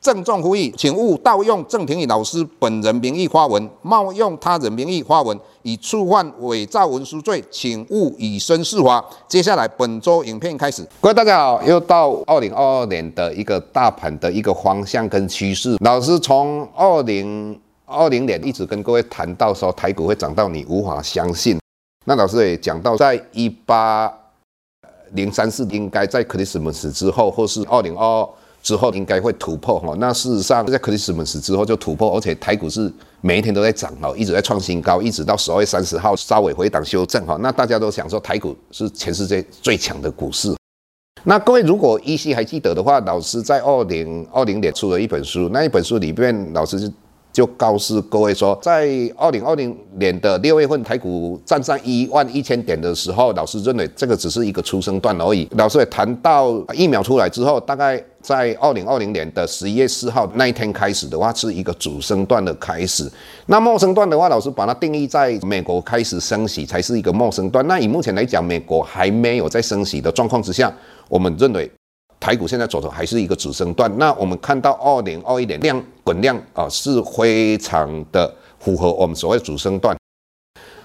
郑重呼吁，请勿盗用郑庭宇老师本人名义发文，冒用他人名义发文，以触犯伪造文书罪，请勿以身试法。接下来本周影片开始，各位大家好，又到二零二二年的一个大盘的一个方向跟趋势。老师从二零二零年一直跟各位谈到说台股会涨到你无法相信。那老师也讲到，在一八零三四应该在克里斯 s 之后，或是二零二二。之后应该会突破哈，那事实上在 Christmas 之后就突破，而且台股是每一天都在涨哦，一直在创新高，一直到十二月三十号稍微回档修正哈，那大家都想说台股是全世界最强的股市。那各位如果依稀还记得的话，老师在二零二零年出了一本书，那一本书里面老师就就告诉各位说，在二零二零年的六月份台股站上一万一千点的时候，老师认为这个只是一个初升段而已。老师也谈到疫苗出来之后，大概。在二零二零年的十一月四号那一天开始的话，是一个主升段的开始。那末升段的话，老师把它定义在美国开始升息才是一个末升段。那以目前来讲，美国还没有在升息的状况之下，我们认为台股现在走的还是一个主升段。那我们看到二零二一年量滚量啊是非常的符合我们所谓主升段。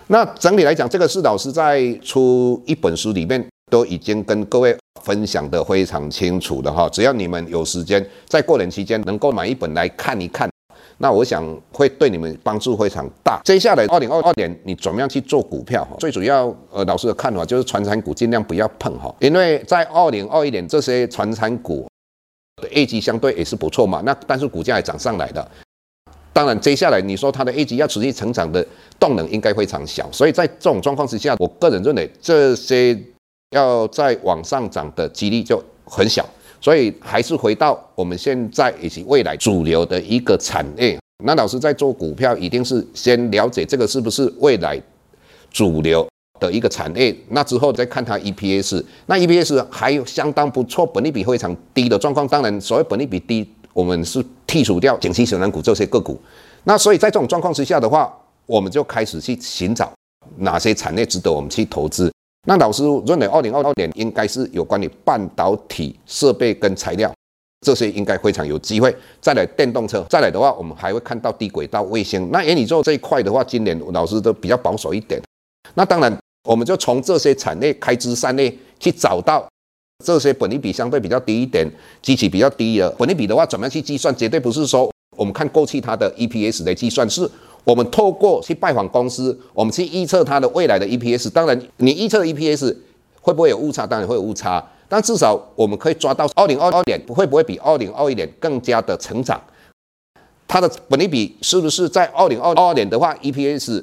那整体来讲，这个是老师在出一本书里面都已经跟各位。分享的非常清楚的哈，只要你们有时间，在过年期间能够买一本来看一看，那我想会对你们帮助非常大。接下来二零二二年你怎么样去做股票？最主要呃老师的看法就是传产股尽量不要碰哈，因为在二零二一年这些传产股的业绩相对也是不错嘛，那但是股价也涨上来的。当然接下来你说它的业绩要持续成长的动能应该非常小，所以在这种状况之下，我个人认为这些。要再往上涨的几率就很小，所以还是回到我们现在以及未来主流的一个产业。那老师在做股票，一定是先了解这个是不是未来主流的一个产业，那之后再看它 EPS。那 EPS 还有相当不错，本利比非常低的状况。当然，所谓本利比低，我们是剔除掉景气小蓝股这些个股。那所以在这种状况之下的话，我们就开始去寻找哪些产业值得我们去投资。那老师认为，二零二二年应该是有关于半导体设备跟材料这些，应该非常有机会。再来电动车，再来的话，我们还会看到低轨道卫星。那元宇宙这一块的话，今年老师都比较保守一点。那当然，我们就从这些产业开枝散叶去找到这些本利比相对比较低一点、机器比较低的本利比的话，怎么样去计算？绝对不是说我们看过去它的 EPS 来计算是。我们透过去拜访公司，我们去预测它的未来的 EPS。当然，你预测 EPS 会不会有误差？当然会有误差，但至少我们可以抓到二零二二年会不会比二零二一年更加的成长？它的本利比是不是在二零二二年的话，EPS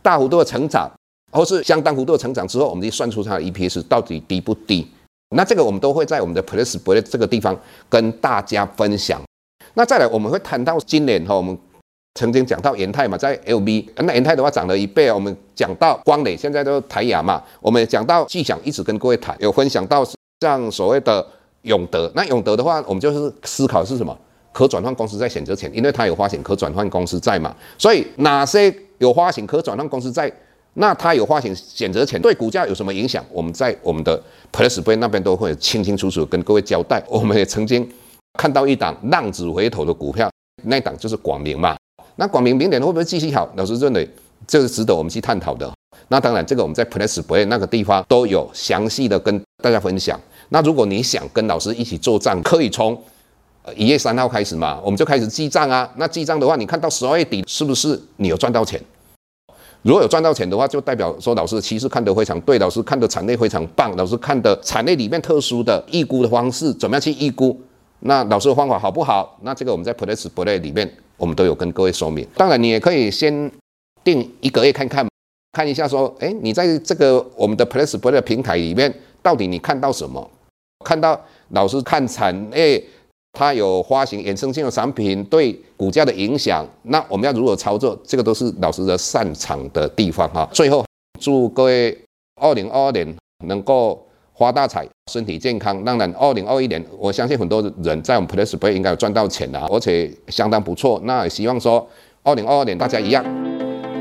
大幅度的成长，或是相当幅度的成长之后，我们就算出它的 EPS 到底低不低？那这个我们都会在我们的 PressPlay 这个地方跟大家分享。那再来，我们会谈到今年哈，我们。曾经讲到元泰嘛，在 LB，那元泰的话涨了一倍。我们讲到光磊，现在都台亚嘛。我们讲到巨想，一直跟各位谈，有分享到像所谓的永德。那永德的话，我们就是思考是什么？可转换公司在选择前，因为它有发行可转换公司债嘛。所以哪些有发行可转换公司债，那它有发行选择权，对股价有什么影响？我们在我们的 PressPlay 那边都会清清楚楚跟各位交代。我们也曾经看到一档浪子回头的股票，那档就是广明嘛。那广明明年会不会继续好？老师认为这是值得我们去探讨的。那当然，这个我们在 PressPlay 那个地方都有详细的跟大家分享。那如果你想跟老师一起做账，可以从一月三号开始嘛，我们就开始记账啊。那记账的话，你看到十二月底是不是你有赚到钱？如果有赚到钱的话，就代表说老师的趋势看得非常对，老师看的产业非常棒，老师看的产业里面特殊的预估的方式怎么样去预估？那老师的方法好不好？那这个我们在 PressPlay 里面。我们都有跟各位说明，当然你也可以先定一个月看看，看一下说，哎，你在这个我们的 PressPlay 平台里面，到底你看到什么？看到老师看产业，它有发行衍生性的产品对股价的影响，那我们要如何操作？这个都是老师的擅长的地方哈。最后，祝各位二零二二年能够发大财，身体健康。当然，二零二一年，我相信很多人在我们 PressPlay 应该有赚到钱的，而且相当不错。那也希望说，二零二二年大家一样